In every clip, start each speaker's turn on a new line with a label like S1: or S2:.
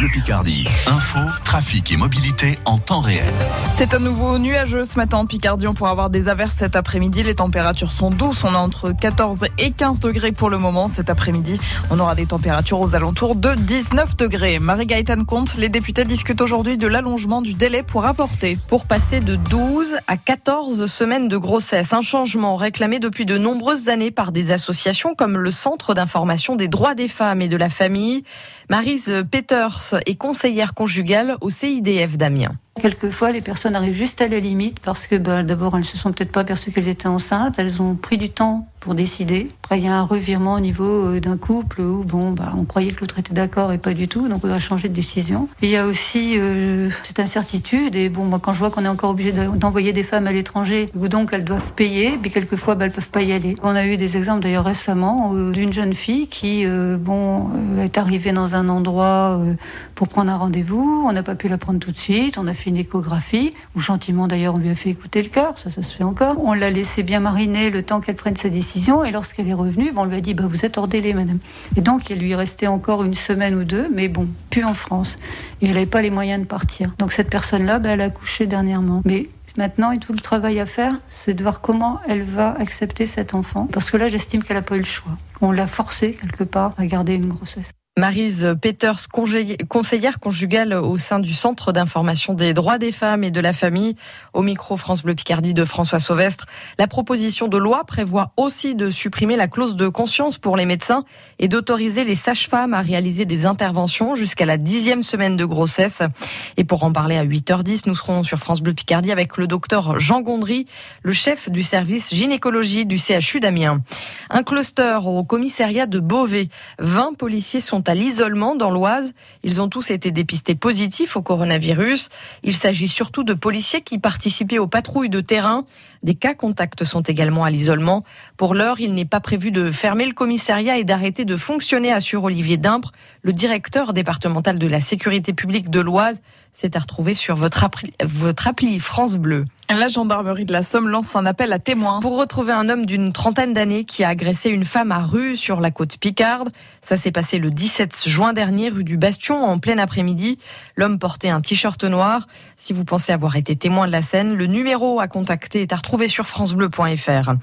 S1: Bleu Picardie. Info, trafic et mobilité en temps réel.
S2: C'est à nouveau nuageux ce matin en Picardie. On pourra avoir des averses cet après-midi. Les températures sont douces. On a entre 14 et 15 degrés pour le moment. Cet après-midi, on aura des températures aux alentours de 19 degrés. Marie-Gaëtane Comte, les députés discutent aujourd'hui de l'allongement du délai pour avorter.
S3: Pour passer de 12 à 14 semaines de grossesse. Un changement réclamé depuis de nombreuses années par des associations comme le Centre d'information des droits des femmes et de la famille. Marise Peters est conseillère conjugale au CIDF d'Amiens.
S4: Quelquefois, les personnes arrivent juste à la limite parce que bah, d'abord, elles se sont peut-être pas aperçues qu'elles étaient enceintes, elles ont pris du temps pour décider. Après, il y a un revirement au niveau euh, d'un couple où bon, bah, on croyait que l'autre était d'accord et pas du tout, donc on doit changer de décision. il y a aussi euh, cette incertitude et bon, moi, quand je vois qu'on est encore obligé d'envoyer des femmes à l'étranger, ou donc elles doivent payer, mais quelquefois, bah, elles peuvent pas y aller. On a eu des exemples d'ailleurs récemment euh, d'une jeune fille qui, bon, est arrivée dans un endroit pour prendre un rendez-vous, on n'a pas pu la prendre tout de suite, on a fait une échographie, où gentiment d'ailleurs on lui a fait écouter le cœur, ça ça se fait encore. On l'a laissé bien mariner le temps qu'elle prenne sa décision et lorsqu'elle est revenue, on lui a dit bah, vous êtes hors délai madame. Et donc il lui restait encore une semaine ou deux, mais bon, plus en France. Et elle n'avait pas les moyens de partir. Donc cette personne-là, bah, elle a accouché dernièrement. Mais Maintenant, tout le travail à faire, c'est de voir comment elle va accepter cet enfant. Parce que là, j'estime qu'elle n'a pas eu le choix. On l'a forcée, quelque part, à garder une grossesse.
S3: Marise Peters, conseillère conjugale au sein du Centre d'information des droits des femmes et de la famille, au micro France Bleu Picardie de François Sauvestre. La proposition de loi prévoit aussi de supprimer la clause de conscience pour les médecins et d'autoriser les sages-femmes à réaliser des interventions jusqu'à la dixième semaine de grossesse. Et pour en parler à 8h10, nous serons sur France Bleu Picardie avec le docteur Jean Gondry, le chef du service gynécologie du CHU d'Amiens. Un cluster au commissariat de Beauvais. 20 policiers sont à l'isolement dans l'Oise. Ils ont tous été dépistés positifs au coronavirus. Il s'agit surtout de policiers qui participaient aux patrouilles de terrain. Des cas contacts sont également à l'isolement. Pour l'heure, il n'est pas prévu de fermer le commissariat et d'arrêter de fonctionner, assure Olivier Dimbre, le directeur départemental de la sécurité publique de l'Oise. C'est à retrouver sur votre appli France Bleu.
S2: La gendarmerie de la Somme lance un appel à témoins.
S3: Pour retrouver un homme d'une trentaine d'années qui a agressé une femme à rue sur la côte Picarde. Ça s'est passé le 17 juin dernier, rue du Bastion, en plein après-midi. L'homme portait un t-shirt noir. Si vous pensez avoir été témoin de la scène, le numéro à contacter est à retrouver sur francebleu.fr.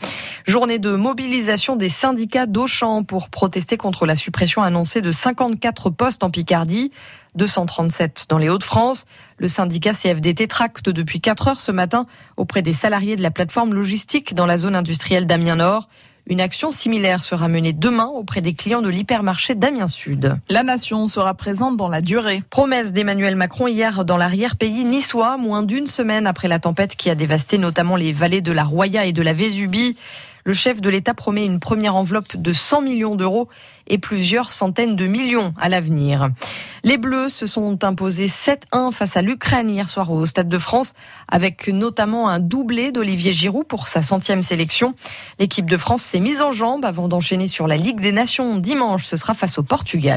S3: Journée de mobilisation des syndicats d'Auchan pour protester contre la suppression annoncée de 54 postes en Picardie. 237 dans les Hauts-de-France. Le syndicat CFDT tracte depuis 4 heures ce matin auprès des salariés de la plateforme logistique dans la zone industrielle d'Amiens Nord. Une action similaire sera menée demain auprès des clients de l'hypermarché d'Amiens Sud.
S2: La nation sera présente dans la durée.
S3: Promesse d'Emmanuel Macron hier dans l'arrière-pays niçois, moins d'une semaine après la tempête qui a dévasté notamment les vallées de la Roya et de la Vésubie. Le chef de l'État promet une première enveloppe de 100 millions d'euros et plusieurs centaines de millions à l'avenir. Les Bleus se sont imposés 7-1 face à l'Ukraine hier soir au Stade de France, avec notamment un doublé d'Olivier Giroud pour sa centième sélection. L'équipe de France s'est mise en jambe avant d'enchaîner sur la Ligue des Nations dimanche. Ce sera face au Portugal.